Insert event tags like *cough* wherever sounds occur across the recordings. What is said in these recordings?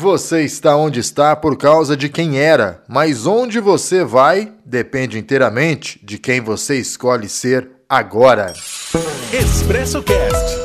Você está onde está por causa de quem era, mas onde você vai depende inteiramente de quem você escolhe ser agora. Expresso Cast.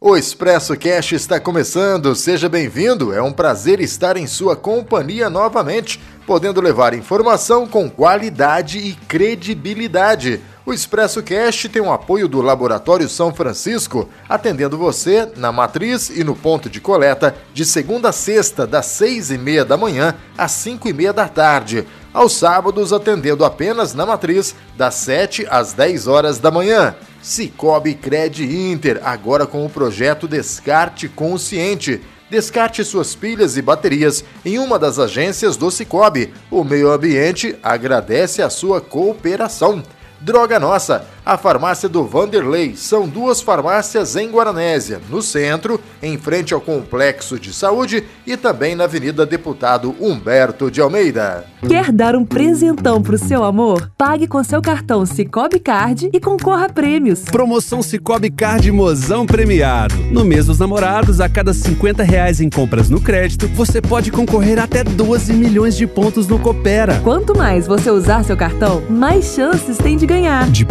O Expresso Cast está começando. Seja bem-vindo. É um prazer estar em sua companhia novamente, podendo levar informação com qualidade e credibilidade. O Expresso Cast tem o apoio do Laboratório São Francisco, atendendo você na matriz e no ponto de coleta de segunda a sexta, das seis e meia da manhã às cinco e meia da tarde. Aos sábados, atendendo apenas na matriz, das 7 às 10 horas da manhã. Cicobi Cred Inter, agora com o projeto Descarte Consciente. Descarte suas pilhas e baterias em uma das agências do Cicobi. O meio ambiente agradece a sua cooperação. Droga Nossa, a farmácia do Vanderlei. São duas farmácias em Guaranésia, no centro, em frente ao Complexo de Saúde e também na Avenida Deputado Humberto de Almeida. Quer dar um presentão pro seu amor? Pague com seu cartão Cicobi Card e concorra a prêmios. Promoção Cicobi Card Mozão Premiado. No mês dos namorados, a cada 50 reais em compras no crédito, você pode concorrer até 12 milhões de pontos no Coopera. Quanto mais você usar seu cartão, mais chances tem de ganhar. De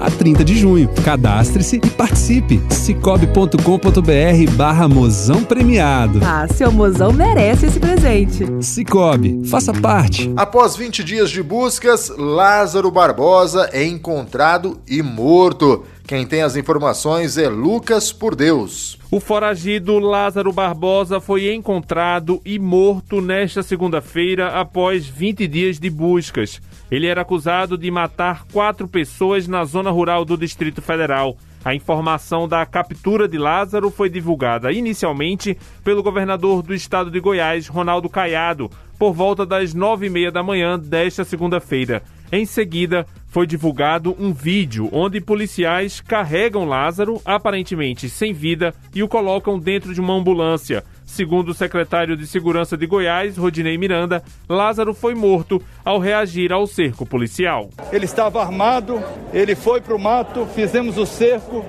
1 a 30 de junho. Cadastre-se e participe. cicobi.com.br barra mozão premiado. Ah, seu mozão merece esse presente. Cicobi, faça parte. Após 20 dias de buscas, Lázaro Barbosa é encontrado e morto. Quem tem as informações é Lucas por Deus. O foragido Lázaro Barbosa foi encontrado e morto nesta segunda-feira após 20 dias de buscas. Ele era acusado de matar quatro pessoas na zona rural do Distrito Federal. A informação da captura de Lázaro foi divulgada inicialmente pelo governador do estado de Goiás, Ronaldo Caiado, por volta das nove e meia da manhã desta segunda-feira. Em seguida, foi divulgado um vídeo onde policiais carregam Lázaro, aparentemente sem vida, e o colocam dentro de uma ambulância. Segundo o secretário de Segurança de Goiás, Rodinei Miranda, Lázaro foi morto ao reagir ao cerco policial. Ele estava armado, ele foi para o mato, fizemos o cerco,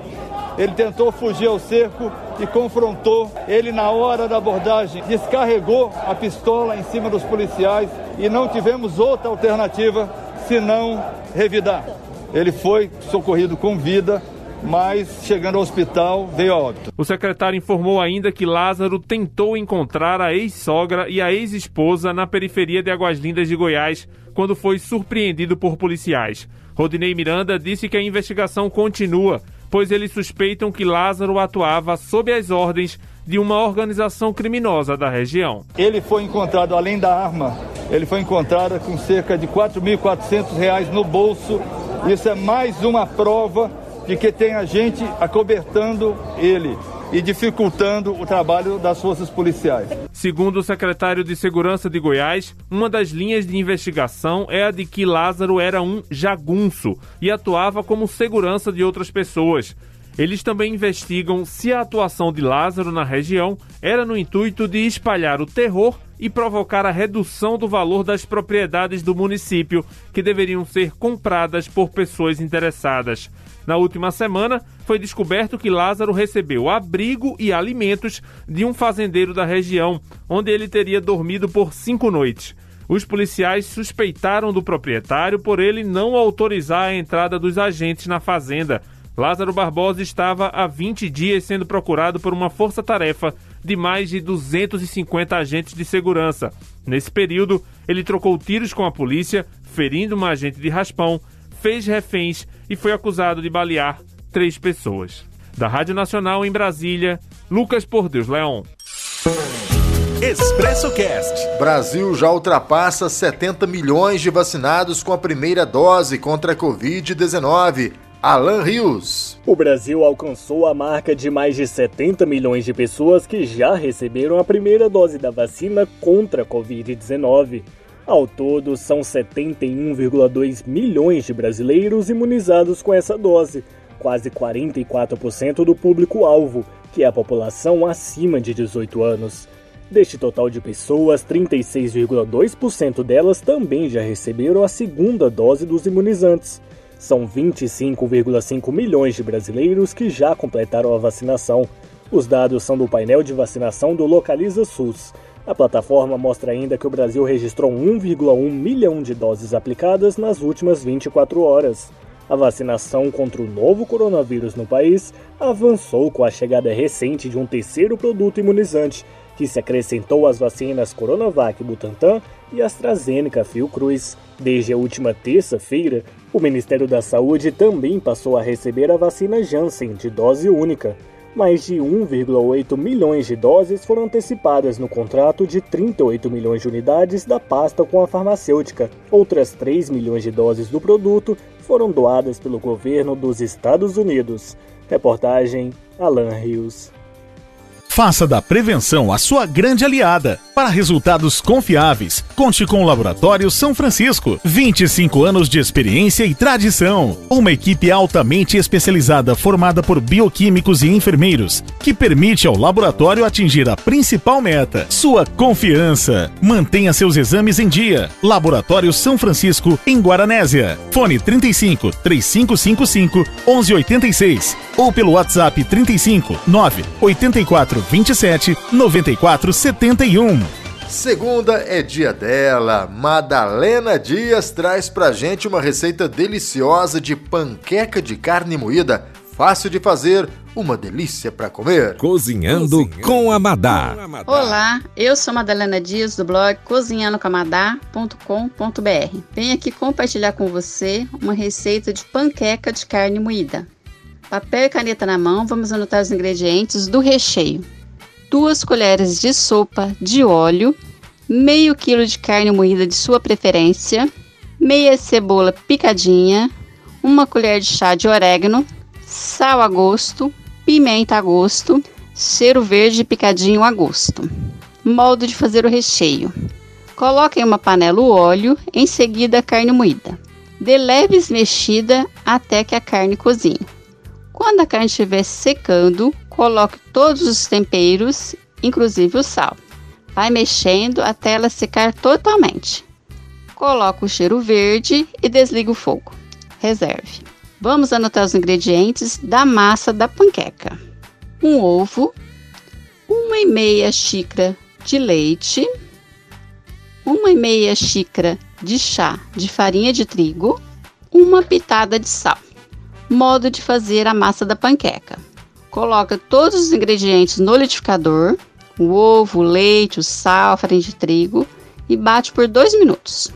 ele tentou fugir ao cerco e confrontou. Ele, na hora da abordagem, descarregou a pistola em cima dos policiais e não tivemos outra alternativa senão revidar. Ele foi socorrido com vida mas chegando ao hospital veio a óbito. O secretário informou ainda que Lázaro tentou encontrar a ex-sogra e a ex-esposa na periferia de Águas Lindas de Goiás quando foi surpreendido por policiais. Rodinei Miranda disse que a investigação continua, pois eles suspeitam que Lázaro atuava sob as ordens de uma organização criminosa da região. Ele foi encontrado, além da arma, ele foi encontrado com cerca de R$ 4.400 no bolso. Isso é mais uma prova de que tem a gente acobertando ele e dificultando o trabalho das forças policiais. Segundo o secretário de Segurança de Goiás, uma das linhas de investigação é a de que Lázaro era um jagunço e atuava como segurança de outras pessoas. Eles também investigam se a atuação de Lázaro na região era no intuito de espalhar o terror e provocar a redução do valor das propriedades do município que deveriam ser compradas por pessoas interessadas. Na última semana, foi descoberto que Lázaro recebeu abrigo e alimentos de um fazendeiro da região, onde ele teria dormido por cinco noites. Os policiais suspeitaram do proprietário por ele não autorizar a entrada dos agentes na fazenda. Lázaro Barbosa estava há 20 dias sendo procurado por uma força-tarefa de mais de 250 agentes de segurança. Nesse período, ele trocou tiros com a polícia, ferindo uma agente de raspão, fez reféns e foi acusado de balear três pessoas. Da Rádio Nacional em Brasília, Lucas Por Deus Leão. Expresso Cast. Brasil já ultrapassa 70 milhões de vacinados com a primeira dose contra a Covid-19. Alan Rios. O Brasil alcançou a marca de mais de 70 milhões de pessoas que já receberam a primeira dose da vacina contra a Covid-19. Ao todo, são 71,2 milhões de brasileiros imunizados com essa dose, quase 44% do público-alvo, que é a população acima de 18 anos. Deste total de pessoas, 36,2% delas também já receberam a segunda dose dos imunizantes. São 25,5 milhões de brasileiros que já completaram a vacinação. Os dados são do painel de vacinação do Localiza SUS. A plataforma mostra ainda que o Brasil registrou 1,1 milhão de doses aplicadas nas últimas 24 horas. A vacinação contra o novo coronavírus no país avançou com a chegada recente de um terceiro produto imunizante, que se acrescentou às vacinas Coronavac Butantan e AstraZeneca Fiocruz. Desde a última terça-feira, o Ministério da Saúde também passou a receber a vacina Janssen de dose única. Mais de 1,8 milhões de doses foram antecipadas no contrato de 38 milhões de unidades da pasta com a farmacêutica. Outras 3 milhões de doses do produto foram doadas pelo governo dos Estados Unidos. Reportagem Alan Rios. Faça da prevenção a sua grande aliada. Para resultados confiáveis, conte com o Laboratório São Francisco. 25 anos de experiência e tradição. Uma equipe altamente especializada formada por bioquímicos e enfermeiros, que permite ao laboratório atingir a principal meta: sua confiança. Mantenha seus exames em dia. Laboratório São Francisco, em Guaranésia. Fone 35 3555 1186 ou pelo WhatsApp 35 9 84 27 94 71. Segunda é dia dela. Madalena Dias traz pra gente uma receita deliciosa de panqueca de carne moída, fácil de fazer, uma delícia para comer. Cozinhando, com a Madá. Olá, eu sou Madalena Dias do blog cozinhandocamadá.com.br. Venho aqui compartilhar com você uma receita de panqueca de carne moída. Papel e caneta na mão, vamos anotar os ingredientes do recheio. 2 colheres de sopa de óleo, meio quilo de carne moída de sua preferência, meia cebola picadinha, uma colher de chá de orégano, sal a gosto, pimenta a gosto, cheiro verde picadinho a gosto. Modo de fazer o recheio. Coloque em uma panela o óleo, em seguida a carne moída. Dê leves mexida até que a carne cozinhe. Quando a carne estiver secando, coloque todos os temperos, inclusive o sal. Vai mexendo até ela secar totalmente. Coloque o cheiro verde e desligue o fogo. Reserve. Vamos anotar os ingredientes da massa da panqueca: um ovo, uma e meia xícara de leite, uma e meia xícara de chá de farinha de trigo, uma pitada de sal. Modo de fazer a massa da panqueca: coloca todos os ingredientes no liquidificador, o ovo, o leite, o sal, a farinha de trigo e bate por dois minutos.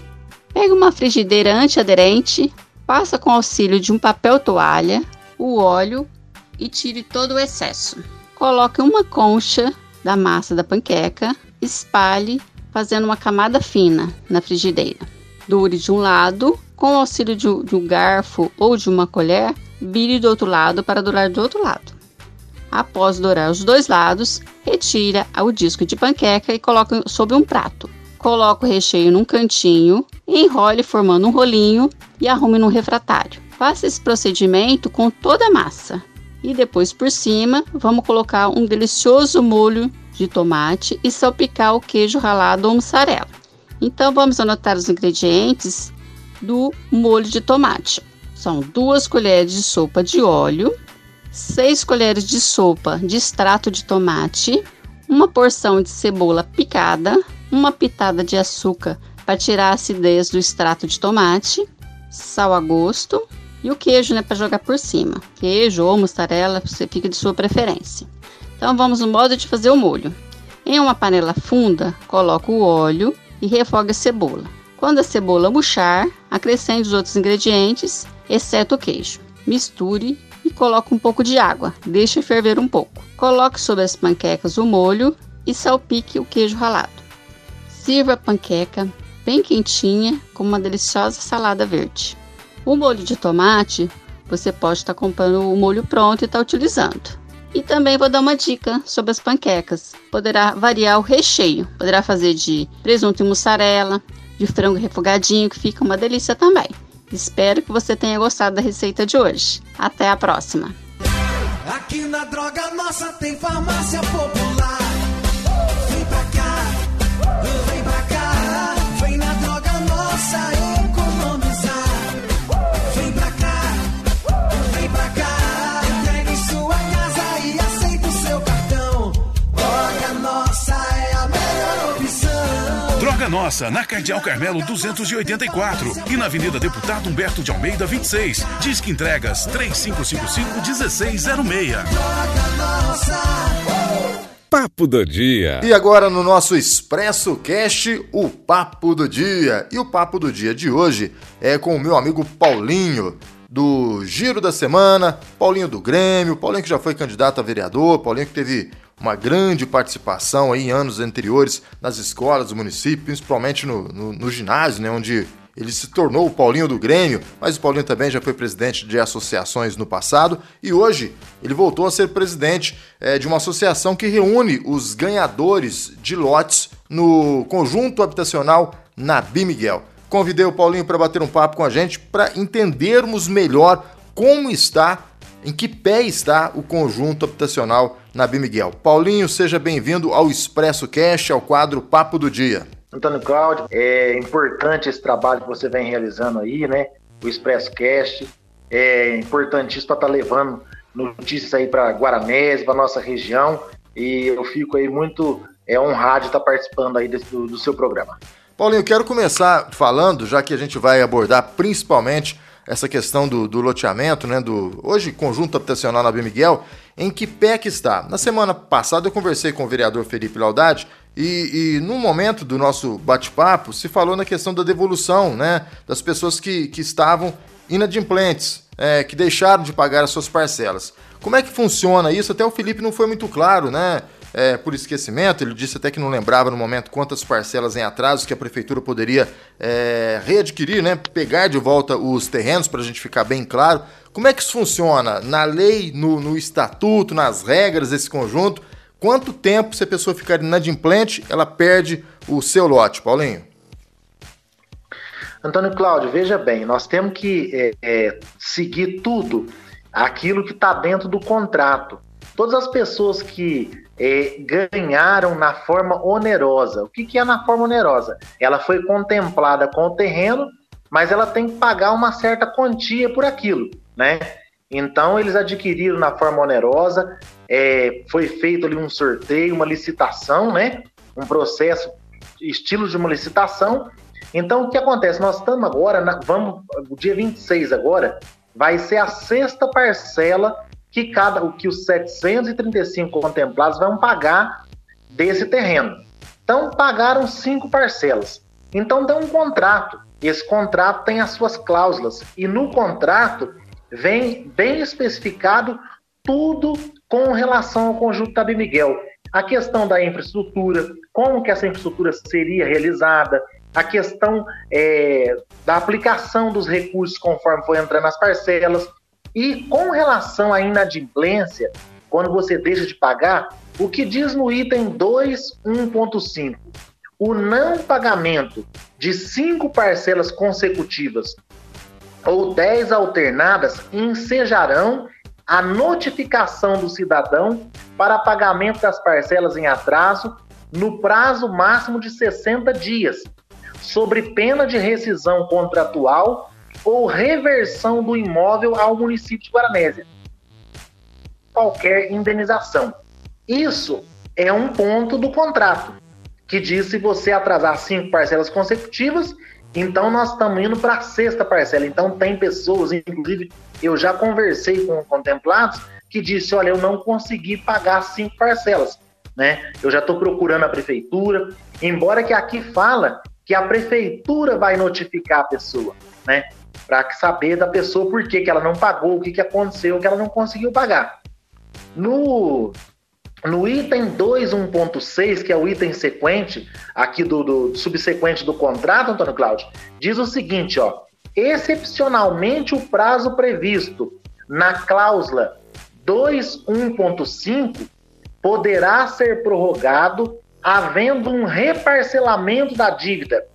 Pega uma frigideira antiaderente, passa com auxílio de um papel toalha o óleo e tire todo o excesso. Coloque uma concha da massa da panqueca, espalhe fazendo uma camada fina na frigideira. Dure de um lado, com o auxílio de um garfo ou de uma colher, vire do outro lado para dourar do outro lado. Após dourar os dois lados, retira o disco de panqueca e coloque sobre um prato. Coloque o recheio num cantinho, enrole formando um rolinho e arrume num refratário. Faça esse procedimento com toda a massa. E depois por cima, vamos colocar um delicioso molho de tomate e salpicar o queijo ralado ou mussarela. Então vamos anotar os ingredientes do molho de tomate. São duas colheres de sopa de óleo, 6 colheres de sopa de extrato de tomate, uma porção de cebola picada, uma pitada de açúcar para tirar a acidez do extrato de tomate, sal a gosto e o queijo, né, para jogar por cima. Queijo ou mussarela, você fica de sua preferência. Então vamos no modo de fazer o molho. Em uma panela funda, coloque o óleo e refogue a cebola. Quando a cebola murchar, acrescente os outros ingredientes, exceto o queijo. Misture e coloque um pouco de água. Deixe ferver um pouco. Coloque sobre as panquecas o molho e salpique o queijo ralado. Sirva a panqueca bem quentinha com uma deliciosa salada verde. O molho de tomate, você pode estar comprando o molho pronto e estar utilizando. E também vou dar uma dica sobre as panquecas. Poderá variar o recheio. Poderá fazer de presunto e mussarela, de frango refogadinho, que fica uma delícia também. Espero que você tenha gostado da receita de hoje. Até a próxima. Aqui na Droga Nossa tem farmácia popular. Nossa, na Cardeal Carmelo 284 e na Avenida Deputado Humberto de Almeida 26. Disque entregas 3555-1606. Droga Nossa. Papo do Dia. E agora no nosso Expresso Cast, o Papo do Dia. E o Papo do Dia de hoje é com o meu amigo Paulinho, do Giro da Semana, Paulinho do Grêmio, Paulinho que já foi candidato a vereador, Paulinho que teve uma grande participação aí em anos anteriores nas escolas do município, principalmente no, no, no ginásio, né, onde ele se tornou o Paulinho do Grêmio, mas o Paulinho também já foi presidente de associações no passado e hoje ele voltou a ser presidente é, de uma associação que reúne os ganhadores de lotes no conjunto habitacional Nabi Miguel. Convidei o Paulinho para bater um papo com a gente para entendermos melhor como está, em que pé está o conjunto habitacional Nabi Miguel. Paulinho, seja bem-vindo ao Expresso Cash, ao quadro Papo do Dia. Antônio Cláudio, é importante esse trabalho que você vem realizando aí, né? O Expresso Cast. É importantíssimo para estar tá levando notícias aí para Guaranés, para nossa região. E eu fico aí muito é, honrado de estar tá participando aí desse, do, do seu programa. Paulinho, eu quero começar falando, já que a gente vai abordar principalmente essa questão do, do loteamento, né? Do hoje conjunto habitacional na B. Miguel, em que pé que está? Na semana passada eu conversei com o vereador Felipe Laudade e, e num momento do nosso bate-papo se falou na questão da devolução, né? Das pessoas que, que estavam inadimplentes, é, que deixaram de pagar as suas parcelas. Como é que funciona isso? Até o Felipe não foi muito claro, né? É, por esquecimento. Ele disse até que não lembrava no momento quantas parcelas em atraso que a prefeitura poderia é, readquirir, né? pegar de volta os terrenos, para a gente ficar bem claro. Como é que isso funciona na lei, no, no estatuto, nas regras desse conjunto? Quanto tempo, se a pessoa ficar inadimplente, ela perde o seu lote, Paulinho? Antônio Cláudio, veja bem, nós temos que é, é, seguir tudo aquilo que está dentro do contrato. Todas as pessoas que é, ganharam na forma onerosa. O que, que é na forma onerosa? Ela foi contemplada com o terreno, mas ela tem que pagar uma certa quantia por aquilo, né? Então eles adquiriram na forma onerosa, é, foi feito ali um sorteio, uma licitação, né? Um processo estilo de uma licitação. Então o que acontece? Nós estamos agora, na, vamos, o dia 26 agora, vai ser a sexta parcela que cada o que os 735 contemplados vão pagar desse terreno. Então pagaram cinco parcelas. Então dá um contrato. Esse contrato tem as suas cláusulas e no contrato vem bem especificado tudo com relação ao conjunto Tabi Miguel. A questão da infraestrutura, como que essa infraestrutura seria realizada, a questão é, da aplicação dos recursos conforme foi entrando nas parcelas, e com relação à inadimplência, quando você deixa de pagar, o que diz no item 2.1.5? O não pagamento de cinco parcelas consecutivas ou dez alternadas ensejarão a notificação do cidadão para pagamento das parcelas em atraso no prazo máximo de 60 dias, sobre pena de rescisão contratual ou reversão do imóvel ao município de Guaranésia. Qualquer indenização. Isso é um ponto do contrato, que diz se você atrasar cinco parcelas consecutivas, então nós estamos indo para a sexta parcela. Então tem pessoas, inclusive eu já conversei com contemplados, que disse, olha, eu não consegui pagar cinco parcelas, né? Eu já estou procurando a prefeitura, embora que aqui fala que a prefeitura vai notificar a pessoa, né? Para saber da pessoa por que, que ela não pagou, o que, que aconteceu, que ela não conseguiu pagar. No, no item 2.1.6, que é o item sequente, aqui do, do, subsequente do contrato, Antônio Cláudio, diz o seguinte, ó, excepcionalmente o prazo previsto na cláusula 2.1.5 poderá ser prorrogado havendo um reparcelamento da dívida,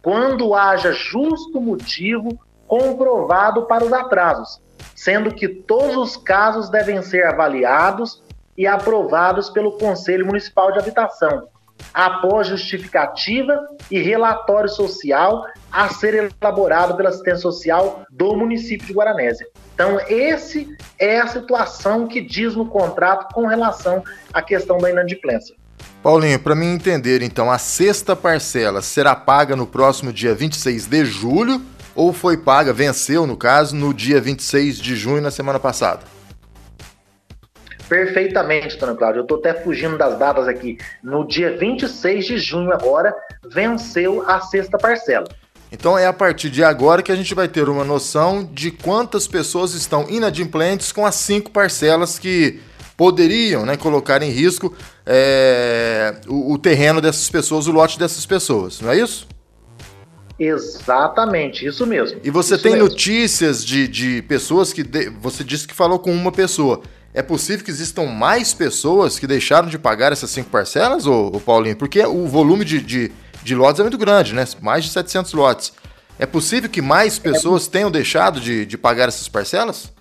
quando haja justo motivo comprovado para os atrasos, sendo que todos os casos devem ser avaliados e aprovados pelo Conselho Municipal de Habitação, após justificativa e relatório social a ser elaborado pela assistência social do município de Guaranésia. Então, esse é a situação que diz no contrato com relação à questão da inadimplência. Paulinho, para mim entender, então, a sexta parcela será paga no próximo dia 26 de julho ou foi paga, venceu no caso, no dia 26 de junho, na semana passada? Perfeitamente, Antônio Cláudio. Eu estou até fugindo das datas aqui. No dia 26 de junho, agora, venceu a sexta parcela. Então é a partir de agora que a gente vai ter uma noção de quantas pessoas estão inadimplentes com as cinco parcelas que poderiam né, colocar em risco é, o, o, terreno dessas pessoas, o lote dessas pessoas, não é isso? Exatamente, isso mesmo. E você tem mesmo. notícias de, de pessoas que. De, você disse que falou com uma pessoa. É possível que existam mais pessoas que deixaram de pagar essas cinco parcelas, ô, ô Paulinho? Porque o volume de, de, de, lotes é muito grande, né? Mais de 700 lotes. É possível que mais pessoas é... tenham deixado de, de pagar essas parcelas?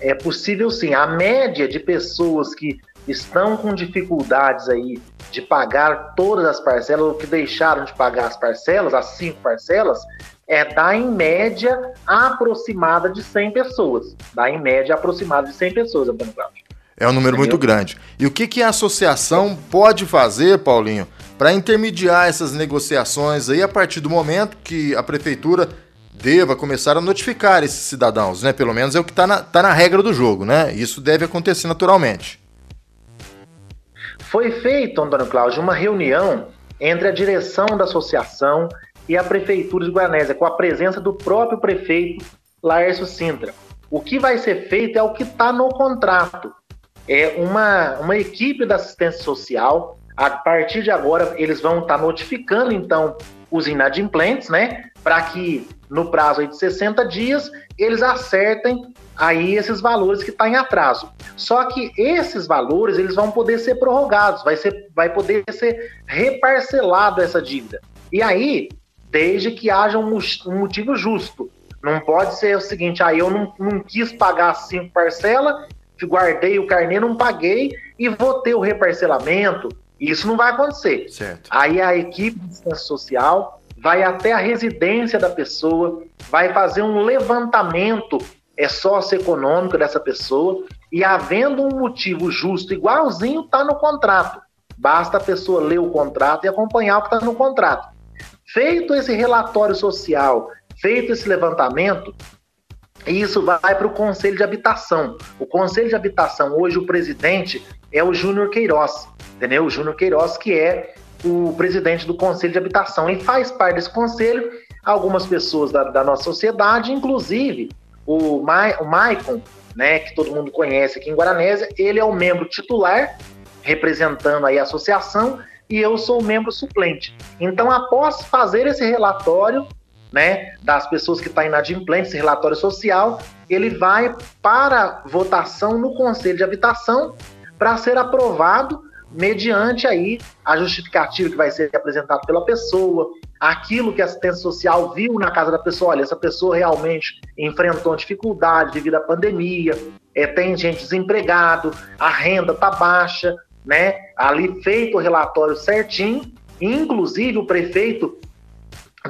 É possível sim. A média de pessoas que estão com dificuldades aí de pagar todas as parcelas, ou que deixaram de pagar as parcelas, as cinco parcelas, é dá em média aproximada de 100 pessoas. Dá em média aproximada de 100 pessoas, Antônio Cláudio. É um número Entendeu? muito grande. E o que, que a associação pode fazer, Paulinho, para intermediar essas negociações aí a partir do momento que a prefeitura deva começar a notificar esses cidadãos, né? Pelo menos é o que está na, tá na regra do jogo, né? Isso deve acontecer naturalmente. Foi feita, Antônio Cláudio, uma reunião entre a direção da associação e a Prefeitura de Guanésia, com a presença do próprio prefeito Laércio Sintra. O que vai ser feito é o que está no contrato. É uma, uma equipe da assistência social. A partir de agora, eles vão estar tá notificando, então, os inadimplentes, né? Para que no prazo de 60 dias eles acertem aí esses valores que estão tá em atraso. Só que esses valores eles vão poder ser prorrogados, vai, ser, vai poder ser reparcelado essa dívida. E aí desde que haja um, um motivo justo. Não pode ser o seguinte, aí ah, eu não, não quis pagar cinco parcelas, guardei o carnê, não paguei e vou ter o reparcelamento. Isso não vai acontecer. Certo. Aí a equipe de assistência social vai até a residência da pessoa, vai fazer um levantamento é socioeconômico dessa pessoa e havendo um motivo justo igualzinho está no contrato. Basta a pessoa ler o contrato e acompanhar o que está no contrato. Feito esse relatório social, feito esse levantamento, isso vai para o Conselho de Habitação. O Conselho de Habitação, hoje o presidente é o Júnior Queiroz, entendeu? O Júnior Queiroz, que é o presidente do Conselho de Habitação. E faz parte desse conselho algumas pessoas da, da nossa sociedade, inclusive o, Ma o Maicon, né, que todo mundo conhece aqui em Guaranésia, ele é o membro titular, representando aí a associação, e eu sou membro suplente. Então, após fazer esse relatório, né, das pessoas que estão tá inadimplentes, esse relatório social, ele vai para votação no Conselho de Habitação para ser aprovado mediante aí a justificativa que vai ser apresentada pela pessoa, aquilo que a assistência social viu na casa da pessoa, olha, essa pessoa realmente enfrentou dificuldade devido à pandemia, é, tem gente desempregado, a renda está baixa, né? Ali feito o relatório certinho, inclusive o prefeito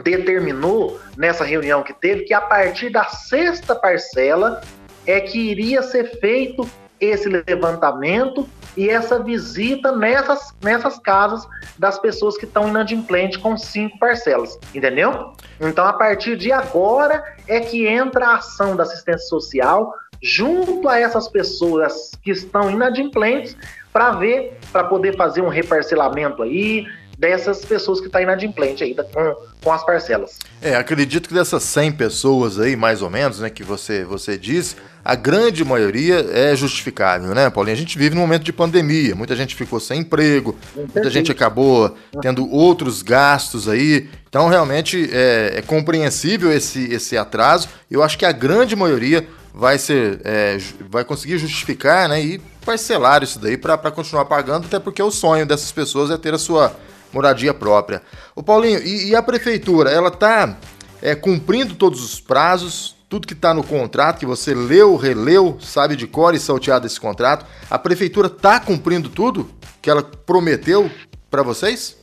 determinou nessa reunião que teve que a partir da sexta parcela é que iria ser feito esse levantamento e essa visita nessas, nessas casas das pessoas que estão inadimplentes com cinco parcelas, entendeu? Então, a partir de agora é que entra a ação da assistência social junto a essas pessoas que estão inadimplentes para ver, para poder fazer um reparcelamento aí dessas pessoas que estão tá inadimplente aí com, com as parcelas. É, acredito que dessas 100 pessoas aí, mais ou menos, né, que você, você disse, a grande maioria é justificável, né, Paulinho? A gente vive num momento de pandemia, muita gente ficou sem emprego, muita gente acabou tendo outros gastos aí, então realmente é, é compreensível esse, esse atraso. Eu acho que a grande maioria vai ser é, vai conseguir justificar né, e parcelar isso daí para continuar pagando, até porque o sonho dessas pessoas é ter a sua moradia própria. O Paulinho, e, e, a prefeitura, ela está é, cumprindo todos os prazos, tudo que está no contrato, que você leu, releu, sabe de cor e salteado esse contrato, a prefeitura está cumprindo tudo que ela prometeu para vocês?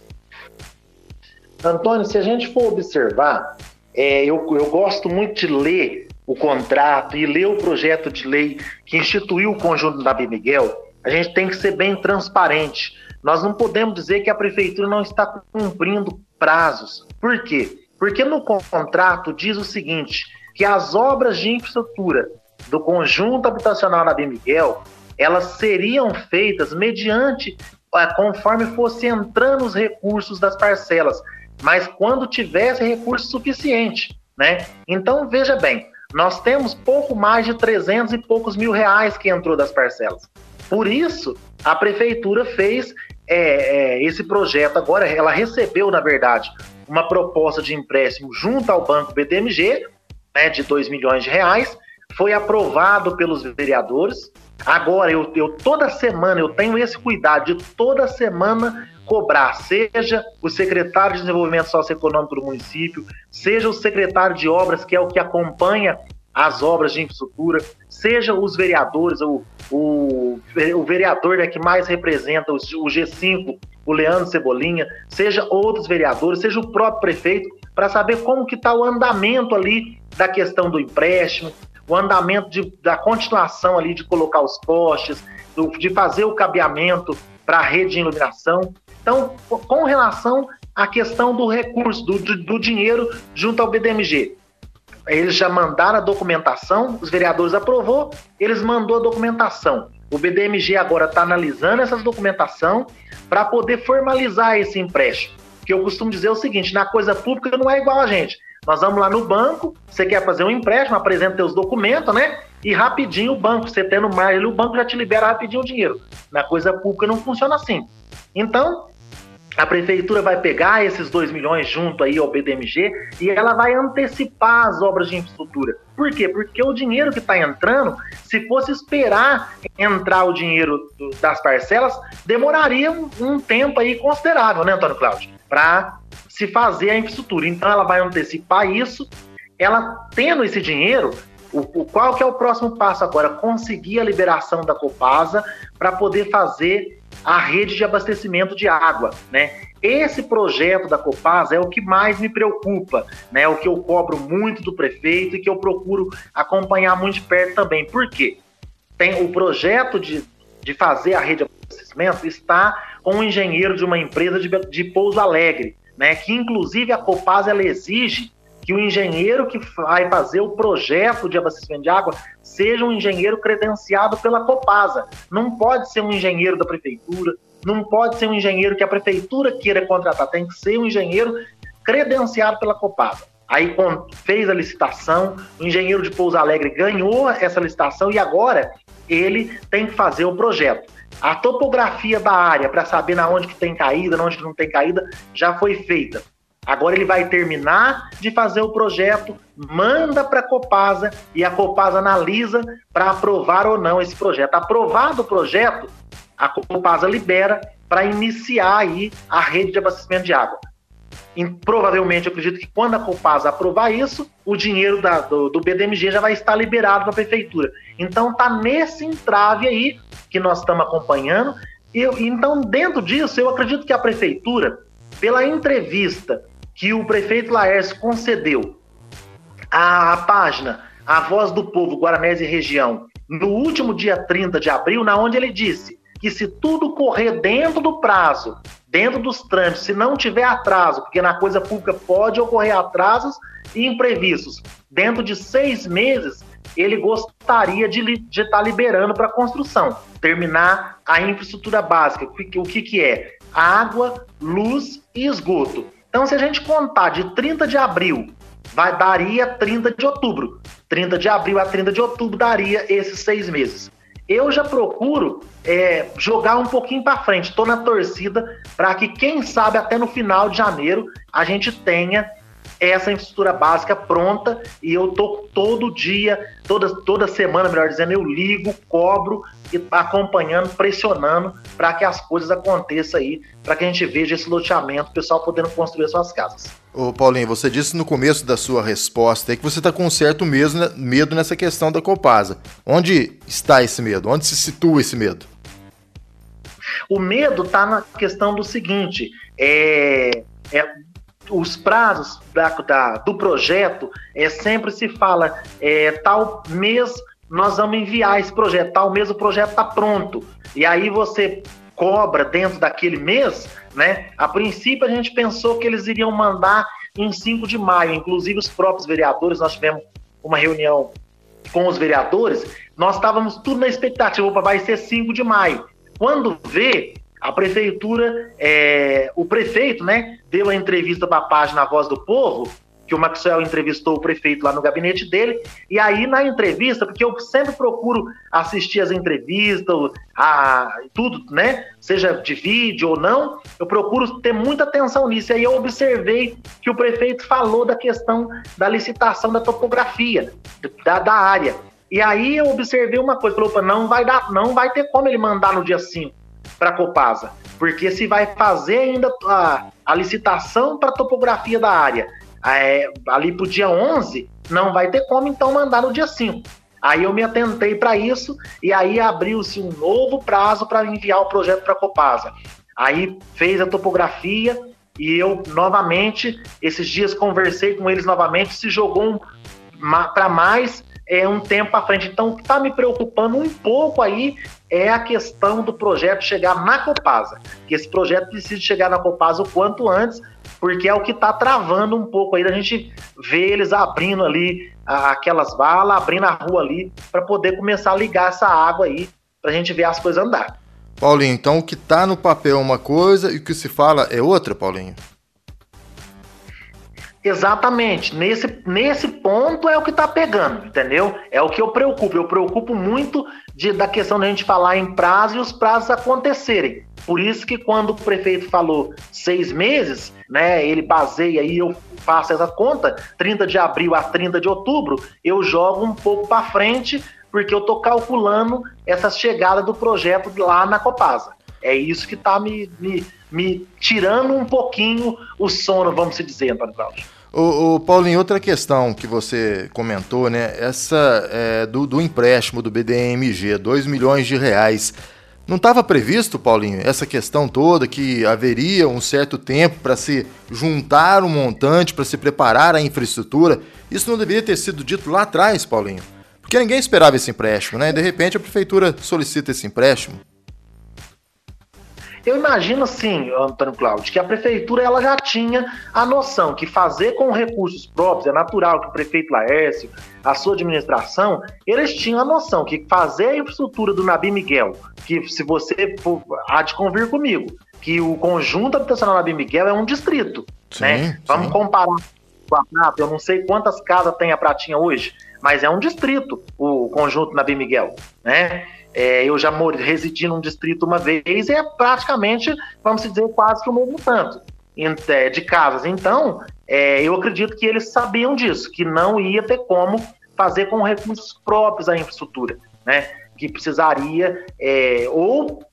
Antônio, se a gente for observar, é, eu, eu gosto muito de ler o contrato e ler o projeto de lei que instituiu o conjunto da Miguel, a gente tem que ser bem transparente. Nós não podemos dizer que a prefeitura não está cumprindo prazos. Por quê? Porque no contrato diz o seguinte, que as obras de infraestrutura do conjunto habitacional na Miguel, elas seriam feitas mediante é, conforme fosse entrando os recursos das parcelas, mas quando tivesse recurso suficiente, né? Então veja bem, nós temos pouco mais de 300 e poucos mil reais que entrou das parcelas. Por isso, a prefeitura fez é, é, esse projeto agora, ela recebeu, na verdade, uma proposta de empréstimo junto ao Banco BDMG, né, de 2 milhões de reais, foi aprovado pelos vereadores. Agora, eu, eu toda semana eu tenho esse cuidado de toda semana cobrar, seja o secretário de Desenvolvimento Socioeconômico do município, seja o secretário de Obras, que é o que acompanha as obras de infraestrutura, seja os vereadores, o, o, o vereador né, que mais representa o, o G5, o Leandro Cebolinha, seja outros vereadores, seja o próprio prefeito, para saber como que está o andamento ali da questão do empréstimo, o andamento de, da continuação ali de colocar os postes, do, de fazer o cabeamento para a rede de iluminação. Então, com relação à questão do recurso, do, do, do dinheiro junto ao BDMG, eles já mandaram a documentação, os vereadores aprovou, eles mandou a documentação. O BDMG agora está analisando essa documentação para poder formalizar esse empréstimo. Que eu costumo dizer o seguinte: na coisa pública não é igual a gente. Nós vamos lá no banco, você quer fazer um empréstimo, apresenta seus documentos, né? E rapidinho o banco, você tendo margem, o banco já te libera rapidinho o dinheiro. Na coisa pública não funciona assim. Então, a prefeitura vai pegar esses 2 milhões junto aí ao BDMG e ela vai antecipar as obras de infraestrutura. Por quê? Porque o dinheiro que está entrando, se fosse esperar entrar o dinheiro do, das parcelas, demoraria um, um, tempo aí considerável, né, Antônio Cláudio? Para se fazer a infraestrutura. Então ela vai antecipar isso. Ela tendo esse dinheiro, o, o, qual que é o próximo passo agora? Conseguir a liberação da Copasa para poder fazer a rede de abastecimento de água, né? Esse projeto da Copasa é o que mais me preocupa, né? O que eu cobro muito do prefeito e que eu procuro acompanhar muito de perto também. Por quê? Tem o projeto de, de fazer a rede de abastecimento está com um engenheiro de uma empresa de, de Pouso Alegre, né? Que inclusive a Copasa ela exige que o engenheiro que vai fazer o projeto de abastecimento de água seja um engenheiro credenciado pela Copasa. Não pode ser um engenheiro da prefeitura, não pode ser um engenheiro que a prefeitura queira contratar, tem que ser um engenheiro credenciado pela Copasa. Aí fez a licitação, o engenheiro de Pouso Alegre ganhou essa licitação e agora ele tem que fazer o projeto. A topografia da área para saber na onde que tem caída, na onde que não tem caída, já foi feita. Agora ele vai terminar de fazer o projeto, manda para a Copasa e a Copasa analisa para aprovar ou não esse projeto. Aprovado o projeto, a Copasa libera para iniciar aí a rede de abastecimento de água. E, provavelmente, eu acredito que quando a Copasa aprovar isso, o dinheiro da, do, do BDMG já vai estar liberado para a prefeitura. Então tá nesse entrave aí que nós estamos acompanhando. E, então, dentro disso, eu acredito que a prefeitura, pela entrevista que o prefeito Laércio concedeu à, página A Voz do Povo Guaranese e Região no último dia 30 de abril, na onde ele disse que se tudo correr dentro do prazo, dentro dos trâmites, se não tiver atraso, porque na coisa pública pode ocorrer atrasos e imprevistos, dentro de seis meses, ele gostaria de estar tá liberando para construção, terminar a infraestrutura básica. O o que, que é? Água, luz e esgoto. Então, se a gente contar de 30 de abril, vai, daria 30 de outubro. 30 de abril a 30 de outubro daria esses seis meses. Eu já procuro é, jogar um pouquinho para frente. Estou na torcida para que, quem sabe, até no final de janeiro a gente tenha essa infraestrutura básica pronta e eu tô todo dia, toda, toda semana, melhor dizendo, eu ligo, cobro e acompanhando, pressionando para que as coisas aconteçam aí, para que a gente veja esse loteamento, o pessoal podendo construir suas casas. Ô Paulinho, você disse no começo da sua resposta que você está com um certo mesmo, medo nessa questão da Copasa. Onde está esse medo? Onde se situa esse medo? O medo está na questão do seguinte: é, é, os prazos da, da, do projeto, é, sempre se fala, é, tal mês nós vamos enviar esse projeto, tal mês o projeto está pronto. E aí você cobra dentro daquele mês, né? A princípio a gente pensou que eles iriam mandar em 5 de maio, inclusive os próprios vereadores, nós tivemos uma reunião com os vereadores, nós estávamos tudo na expectativa, opa, vai ser 5 de maio. Quando vê, a prefeitura, é, o prefeito, né, deu a entrevista para a página Voz do Povo que o Maxwell entrevistou o prefeito lá no gabinete dele, e aí na entrevista, porque eu sempre procuro assistir as entrevistas, a, tudo, né? Seja de vídeo ou não, eu procuro ter muita atenção nisso. E aí eu observei que o prefeito falou da questão da licitação da topografia, da, da área. E aí eu observei uma coisa, falou, não vai dar, não vai ter como ele mandar no dia 5 para a Copasa, porque se vai fazer ainda a, a licitação para topografia da área é, ali pro dia 11, não vai ter como então mandar no dia 5. Aí eu me atentei para isso e aí abriu-se um novo prazo para enviar o projeto para a Copasa. Aí fez a topografia e eu novamente, esses dias conversei com eles novamente, se jogou um, para mais é, um tempo à frente. Então, o que está me preocupando um pouco aí é a questão do projeto chegar na Copasa. Que esse projeto precisa chegar na Copasa o quanto antes, porque é o que está travando um pouco aí, a gente vê eles abrindo ali aquelas valas, abrindo a rua ali, para poder começar a ligar essa água aí, para a gente ver as coisas andar. Paulinho, então o que está no papel é uma coisa e o que se fala é outra, Paulinho? Exatamente. Nesse, nesse ponto é o que está pegando, entendeu? É o que eu preocupo. Eu preocupo muito de, da questão da gente falar em prazo e os prazos acontecerem. Por isso que quando o prefeito falou seis meses, né, ele baseia aí, eu faço essa conta, 30 de abril a 30 de outubro, eu jogo um pouco para frente, porque eu tô calculando essa chegada do projeto lá na Copasa. É isso que está me, me, me tirando um pouquinho o sono, vamos se dizer, Antônio Cláudio. O, o Paulinho, outra questão que você comentou, né? Essa é, do, do empréstimo do BDMG, 2 milhões de reais. Não estava previsto, Paulinho, essa questão toda, que haveria um certo tempo para se juntar um montante, para se preparar a infraestrutura? Isso não deveria ter sido dito lá atrás, Paulinho? Porque ninguém esperava esse empréstimo, né? De repente a prefeitura solicita esse empréstimo. Eu imagino assim, Antônio Cláudio, que a prefeitura ela já tinha a noção que fazer com recursos próprios é natural que o prefeito Laércio, a sua administração, eles tinham a noção que fazer a infraestrutura do Nabi Miguel, que se você há de convir comigo, que o conjunto habitacional Nabi Miguel é um distrito, sim, né? Sim. Vamos comparar com a Prata, eu não sei quantas casas tem a Pratinha hoje, mas é um distrito o conjunto Nabi Miguel, né? É, eu já mori, residi num distrito uma vez e é praticamente, vamos dizer, quase que o mesmo tanto é, de casas. Então, é, eu acredito que eles sabiam disso, que não ia ter como fazer com recursos próprios a infraestrutura, né? Que precisaria é, ou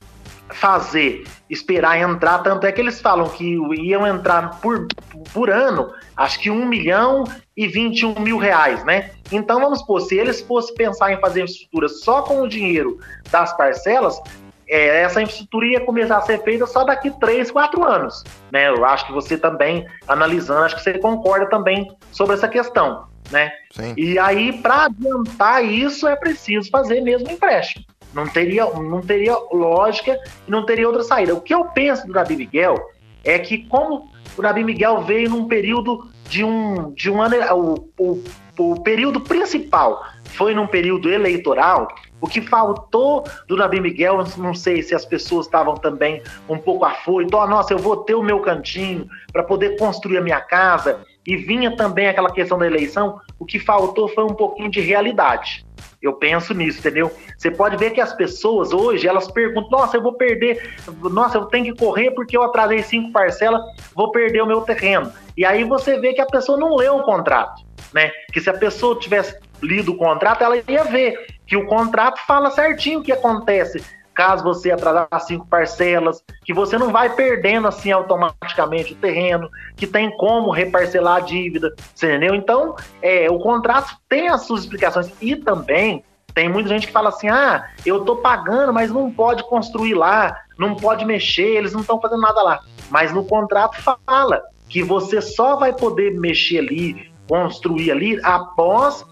fazer, esperar entrar, tanto é que eles falam que iam entrar por, por ano, acho que 1 milhão e 21 mil reais, né? Então vamos supor, se eles fossem pensar em fazer infraestrutura só com o dinheiro das parcelas, é, essa infraestrutura ia começar a ser feita só daqui 3, 4 anos, né? Eu acho que você também, analisando, acho que você concorda também sobre essa questão, né? Sim. E aí, para adiantar isso, é preciso fazer mesmo empréstimo. Não teria, não teria lógica e não teria outra saída. O que eu penso do Nabi Miguel é que, como o Nabi Miguel veio num período de um, de um ano. O, o, o período principal foi num período eleitoral. O que faltou do Nabi Miguel, não sei se as pessoas estavam também um pouco afoito. Oh, nossa, eu vou ter o meu cantinho para poder construir a minha casa. E vinha também aquela questão da eleição. O que faltou foi um pouquinho de realidade. Eu penso nisso, entendeu? Você pode ver que as pessoas hoje, elas perguntam, nossa, eu vou perder, nossa, eu tenho que correr porque eu atrasei cinco parcelas, vou perder o meu terreno. E aí você vê que a pessoa não leu o contrato, né? Que se a pessoa tivesse lido o contrato, ela ia ver que o contrato fala certinho o que acontece caso você atrasar cinco parcelas, que você não vai perdendo assim automaticamente o terreno, que tem como reparcelar a dívida, entendeu? Então, é, o contrato tem as suas explicações e também tem muita gente que fala assim: ah, eu tô pagando, mas não pode construir lá, não pode mexer, eles não estão fazendo nada lá. Mas no contrato fala que você só vai poder mexer ali, construir ali, após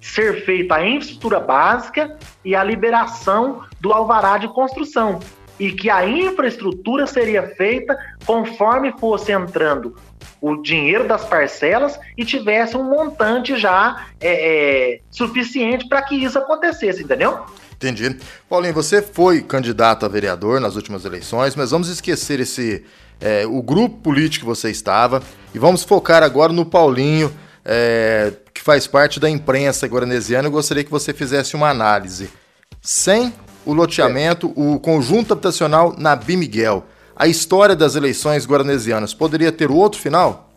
ser feita a infraestrutura básica e a liberação do alvará de construção. e que a infraestrutura seria feita conforme fosse entrando o dinheiro das parcelas e tivesse um montante já é, é, suficiente para que isso acontecesse, entendeu? Entendi. Paulinho, você foi candidato a vereador nas últimas eleições, mas vamos esquecer esse é, o grupo político que você estava e vamos focar agora no Paulinho, é, que faz parte da imprensa guaranesiana. Eu gostaria que você fizesse uma análise. Sem o loteamento, o conjunto habitacional Nabi Miguel, a história das eleições guaranesianas poderia ter outro final?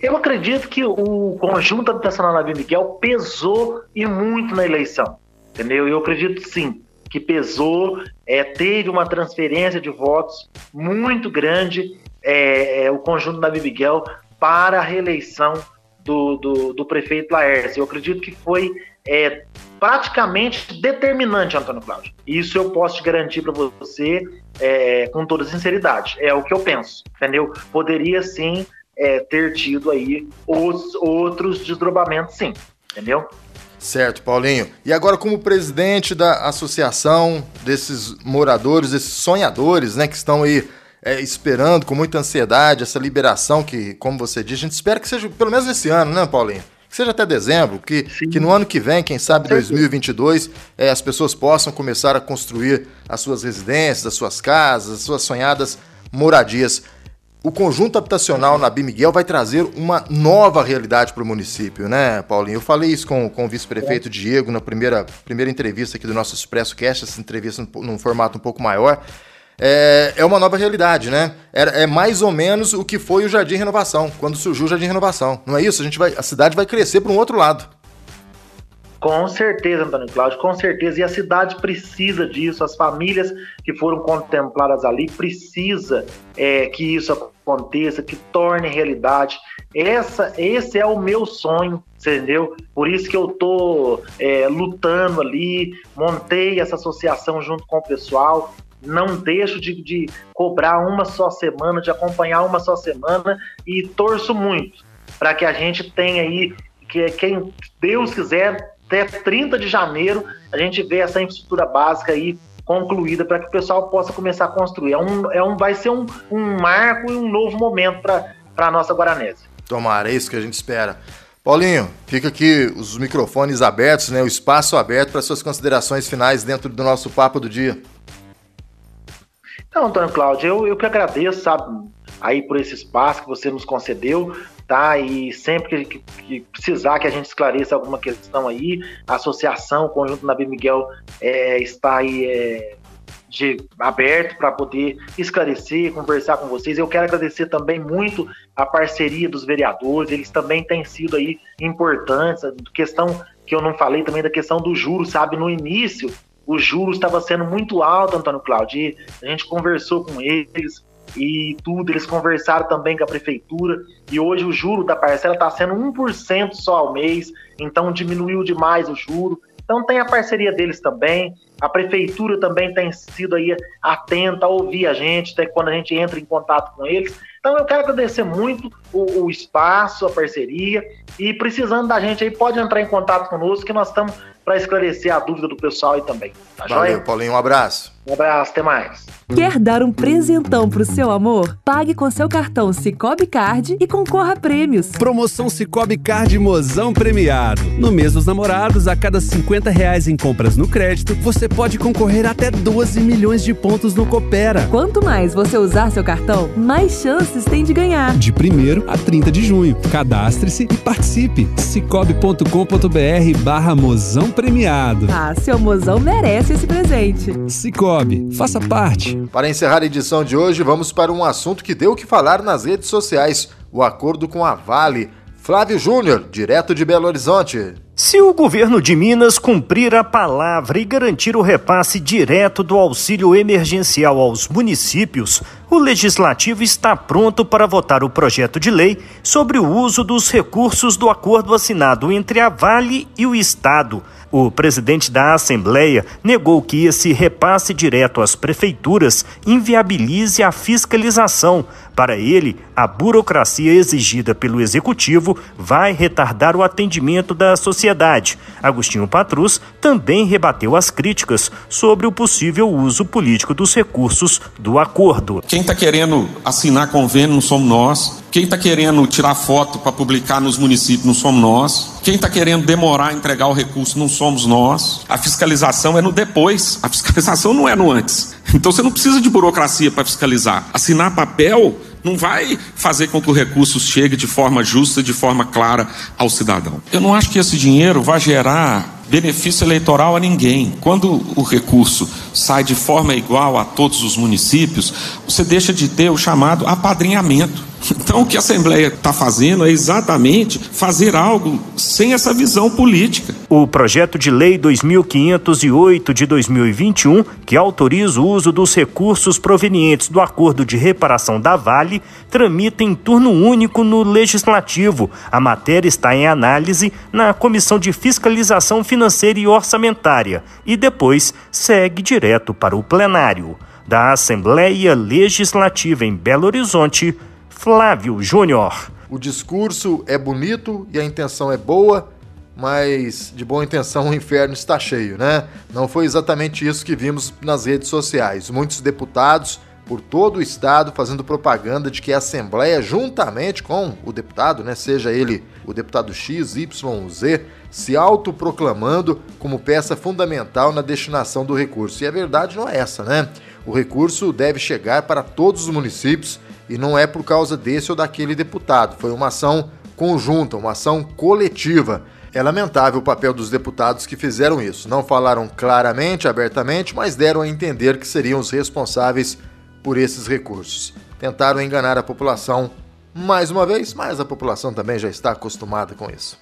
Eu acredito que o conjunto habitacional Nabi Miguel pesou e muito na eleição, entendeu? Eu acredito sim que pesou, é, teve uma transferência de votos muito grande é, é, o conjunto Nabi Miguel para a reeleição do, do, do prefeito Laércio. Eu acredito que foi é, praticamente determinante, Antônio Cláudio. Isso eu posso te garantir para você é, com toda sinceridade. É o que eu penso, entendeu? Poderia sim é, ter tido aí os outros desdobramentos, sim, entendeu? Certo, Paulinho. E agora, como presidente da associação desses moradores, desses sonhadores, né, que estão aí é, esperando com muita ansiedade essa liberação que, como você disse, a gente espera que seja pelo menos esse ano, né, Paulinho? Que seja até dezembro, que, que no ano que vem, quem sabe 2022, é, as pessoas possam começar a construir as suas residências, as suas casas, as suas sonhadas moradias. O conjunto habitacional na Miguel vai trazer uma nova realidade para o município, né, Paulinho? Eu falei isso com, com o vice-prefeito Diego na primeira, primeira entrevista aqui do nosso Expresso Cast, essa entrevista num formato um pouco maior é, é uma nova realidade, né? É, é, mais ou menos o que foi o Jardim Renovação, quando surgiu o Jardim Renovação. Não é isso? A, gente vai, a cidade vai crescer para um outro lado. Com certeza, Antônio Cláudio, com certeza. E a cidade precisa disso, as famílias que foram contempladas ali precisa é, que isso aconteça, que torne realidade. Essa, esse é o meu sonho, entendeu? Por isso que eu tô é, lutando ali, montei essa associação junto com o pessoal não deixo de, de cobrar uma só semana, de acompanhar uma só semana e torço muito para que a gente tenha aí, que quem Deus quiser, até 30 de janeiro, a gente vê essa infraestrutura básica aí concluída para que o pessoal possa começar a construir. É um, é um, vai ser um, um marco e um novo momento para a nossa Guaranese. Tomara, é isso que a gente espera. Paulinho, fica aqui os microfones abertos, né, o espaço aberto para suas considerações finais dentro do nosso papo do dia. Então, Antônio Cláudio, eu, eu que agradeço, sabe, aí por esse espaço que você nos concedeu, tá? E sempre que, que precisar que a gente esclareça alguma questão aí, a associação, o conjunto Nabi Miguel é, está aí é, de, aberto para poder esclarecer, conversar com vocês. Eu quero agradecer também muito a parceria dos vereadores, eles também têm sido aí importantes, questão que eu não falei também da questão do juro, sabe? No início, o juros estava sendo muito alto, Antônio Cláudio. E a gente conversou com eles e tudo, eles conversaram também com a prefeitura e hoje o juro da parcela está sendo 1% só ao mês, então diminuiu demais o juro. Então tem a parceria deles também. A prefeitura também tem sido aí atenta a ouvir a gente, até quando a gente entra em contato com eles. Então eu quero agradecer muito o, o espaço, a parceria e precisando da gente aí pode entrar em contato conosco que nós estamos para esclarecer a dúvida do pessoal aí também. Tá Valeu, joia? Paulinho, um abraço. Um abraço, até mais. Quer dar um presentão pro seu amor? Pague com seu cartão Cicobi Card e concorra a prêmios. Promoção Cicobi Card Mozão Premiado. No mês dos namorados, a cada 50 reais em compras no crédito, você pode concorrer até 12 milhões de pontos no Coopera. Quanto mais você usar seu cartão, mais chances tem de ganhar. De 1 a 30 de junho. Cadastre-se e participe. cicobi.com.br barra Mozão Premiado. Ah, seu mozão merece esse presente. Cicobi, faça parte. Para encerrar a edição de hoje, vamos para um assunto que deu o que falar nas redes sociais: o acordo com a Vale. Flávio Júnior, direto de Belo Horizonte. Se o governo de Minas cumprir a palavra e garantir o repasse direto do auxílio emergencial aos municípios, o legislativo está pronto para votar o projeto de lei sobre o uso dos recursos do acordo assinado entre a Vale e o Estado. O presidente da Assembleia negou que esse repasse direto às prefeituras inviabilize a fiscalização. Para ele, a burocracia exigida pelo executivo vai retardar o atendimento da sociedade. Agostinho Patrus também rebateu as críticas sobre o possível uso político dos recursos do acordo. Quem está querendo assinar convênio não somos nós. Quem está querendo tirar foto para publicar nos municípios não somos nós. Quem está querendo demorar a entregar o recurso não somos nós. A fiscalização é no depois, a *laughs* fiscalização não é no antes. Então você não precisa de burocracia para fiscalizar. Assinar papel não vai fazer com que o recurso chegue de forma justa, de forma clara ao cidadão. Eu não acho que esse dinheiro vai gerar benefício eleitoral a ninguém. Quando o recurso sai de forma igual a todos os municípios, você deixa de ter o chamado apadrinhamento. Então, o que a Assembleia está fazendo é exatamente fazer algo sem essa visão política. O projeto de lei 2508 de 2021, que autoriza o uso dos recursos provenientes do acordo de reparação da Vale, tramita em turno único no Legislativo. A matéria está em análise na Comissão de Fiscalização Financeira e Orçamentária e depois segue direto para o plenário. Da Assembleia Legislativa em Belo Horizonte, Flávio Júnior. O discurso é bonito e a intenção é boa, mas de boa intenção o inferno está cheio, né? Não foi exatamente isso que vimos nas redes sociais. Muitos deputados por todo o estado fazendo propaganda de que a Assembleia, juntamente com o deputado, né, seja ele o deputado X, Y, Z, se autoproclamando como peça fundamental na destinação do recurso. E a verdade não é essa, né? O recurso deve chegar para todos os municípios e não é por causa desse ou daquele deputado. Foi uma ação conjunta, uma ação coletiva. É lamentável o papel dos deputados que fizeram isso. Não falaram claramente, abertamente, mas deram a entender que seriam os responsáveis por esses recursos. Tentaram enganar a população mais uma vez, mas a população também já está acostumada com isso.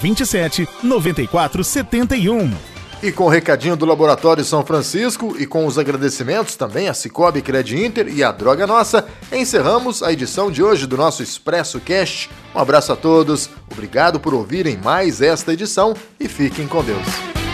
27 94 71. E com o recadinho do Laboratório São Francisco e com os agradecimentos também a Cicobi Cred Inter e a Droga Nossa, encerramos a edição de hoje do nosso Expresso Cast. Um abraço a todos, obrigado por ouvirem mais esta edição e fiquem com Deus.